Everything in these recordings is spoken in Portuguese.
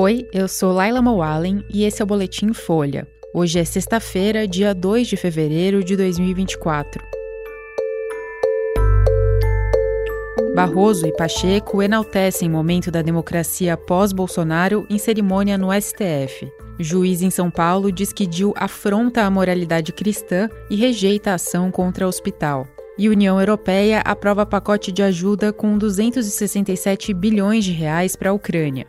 Oi, eu sou Laila Moalen e esse é o Boletim Folha. Hoje é sexta-feira, dia 2 de fevereiro de 2024. Barroso e Pacheco enaltecem momento da democracia pós-Bolsonaro em cerimônia no STF. Juiz em São Paulo diz que Dil afronta a moralidade cristã e rejeita a ação contra o hospital. E União Europeia aprova pacote de ajuda com 267 bilhões de reais para a Ucrânia.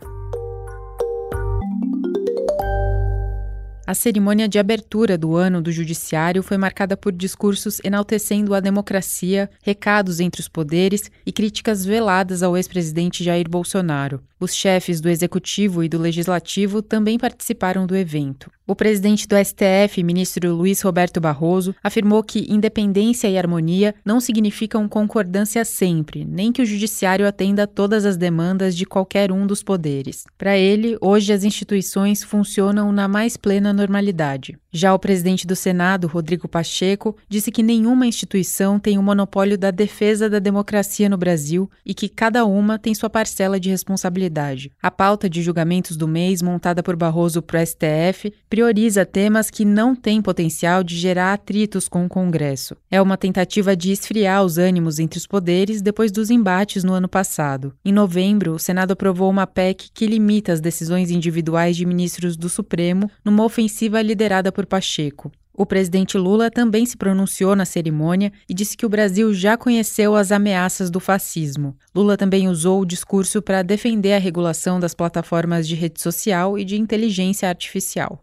A cerimônia de abertura do ano do Judiciário foi marcada por discursos enaltecendo a democracia, recados entre os poderes e críticas veladas ao ex-presidente Jair Bolsonaro. Os chefes do Executivo e do Legislativo também participaram do evento. O presidente do STF, ministro Luiz Roberto Barroso, afirmou que independência e harmonia não significam concordância sempre, nem que o judiciário atenda a todas as demandas de qualquer um dos poderes. Para ele, hoje as instituições funcionam na mais plena normalidade. Já o presidente do Senado, Rodrigo Pacheco, disse que nenhuma instituição tem o monopólio da defesa da democracia no Brasil e que cada uma tem sua parcela de responsabilidade. A pauta de julgamentos do mês, montada por Barroso para o STF, prioriza temas que não têm potencial de gerar atritos com o Congresso. É uma tentativa de esfriar os ânimos entre os poderes depois dos embates no ano passado. Em novembro, o Senado aprovou uma PEC que limita as decisões individuais de ministros do Supremo numa ofensiva liderada por Pacheco. O presidente Lula também se pronunciou na cerimônia e disse que o Brasil já conheceu as ameaças do fascismo. Lula também usou o discurso para defender a regulação das plataformas de rede social e de inteligência artificial.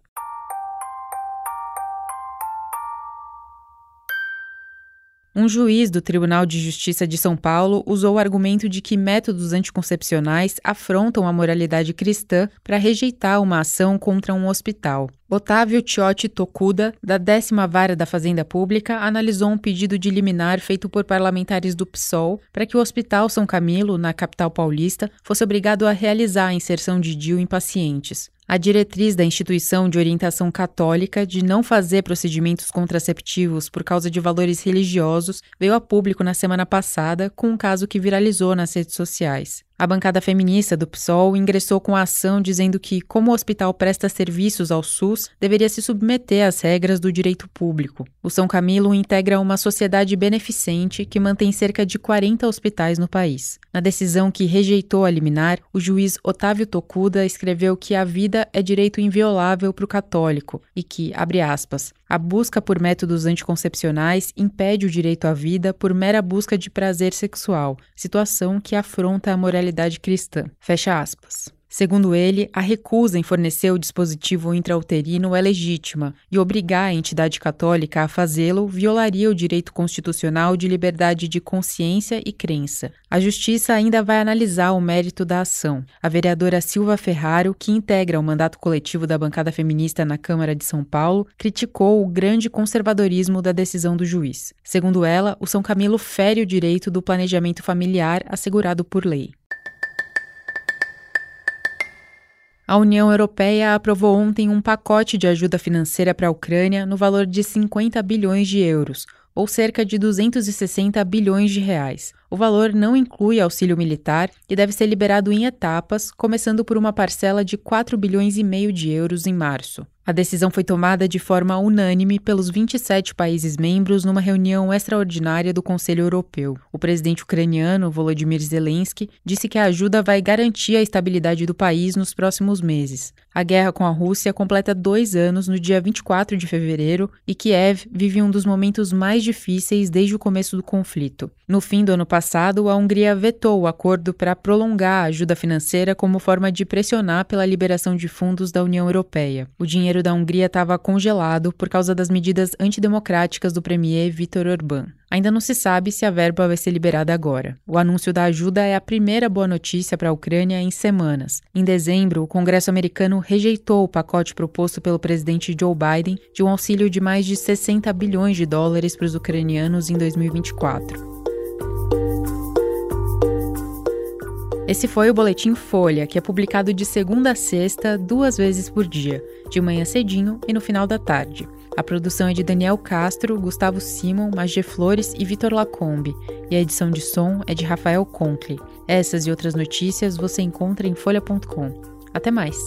Um juiz do Tribunal de Justiça de São Paulo usou o argumento de que métodos anticoncepcionais afrontam a moralidade cristã para rejeitar uma ação contra um hospital. Otávio Tiotti Tokuda, da décima vara da Fazenda Pública, analisou um pedido de liminar feito por parlamentares do PSOL para que o Hospital São Camilo, na capital paulista, fosse obrigado a realizar a inserção de DIU em pacientes. A diretriz da instituição de orientação católica de não fazer procedimentos contraceptivos por causa de valores religiosos veio a público na semana passada com um caso que viralizou nas redes sociais. A bancada feminista do PSOL ingressou com a ação dizendo que, como o hospital presta serviços ao SUS, deveria se submeter às regras do direito público. O São Camilo integra uma sociedade beneficente que mantém cerca de 40 hospitais no país. Na decisão que rejeitou a liminar, o juiz Otávio Tokuda escreveu que a vida é direito inviolável para o católico e que, abre aspas, a busca por métodos anticoncepcionais impede o direito à vida por mera busca de prazer sexual, situação que afronta a moralidade cristã. Fecha aspas. Segundo ele, a recusa em fornecer o dispositivo intrauterino é legítima e obrigar a entidade católica a fazê-lo violaria o direito constitucional de liberdade de consciência e crença. A Justiça ainda vai analisar o mérito da ação. A vereadora Silva Ferraro, que integra o mandato coletivo da bancada feminista na Câmara de São Paulo, criticou o grande conservadorismo da decisão do juiz. Segundo ela, o São Camilo fere o direito do planejamento familiar assegurado por lei. A União Europeia aprovou ontem um pacote de ajuda financeira para a Ucrânia no valor de 50 bilhões de euros, ou cerca de 260 bilhões de reais. O valor não inclui auxílio militar e deve ser liberado em etapas, começando por uma parcela de 4 bilhões e meio de euros em março. A decisão foi tomada de forma unânime pelos 27 países membros numa reunião extraordinária do Conselho Europeu. O presidente ucraniano, Volodymyr Zelensky, disse que a ajuda vai garantir a estabilidade do país nos próximos meses. A guerra com a Rússia completa dois anos no dia 24 de fevereiro e Kiev vive um dos momentos mais difíceis desde o começo do conflito. No fim do ano passado, a Hungria vetou o acordo para prolongar a ajuda financeira como forma de pressionar pela liberação de fundos da União Europeia. O dinheiro da Hungria estava congelado por causa das medidas antidemocráticas do premier Viktor Orbán. Ainda não se sabe se a verba vai ser liberada agora. O anúncio da ajuda é a primeira boa notícia para a Ucrânia em semanas. Em dezembro, o Congresso americano rejeitou o pacote proposto pelo presidente Joe Biden de um auxílio de mais de 60 bilhões de dólares para os ucranianos em 2024. Esse foi o Boletim Folha, que é publicado de segunda a sexta, duas vezes por dia, de manhã cedinho e no final da tarde. A produção é de Daniel Castro, Gustavo Simon, Magé Flores e Vitor Lacombe, e a edição de som é de Rafael Conkle. Essas e outras notícias você encontra em folha.com. Até mais!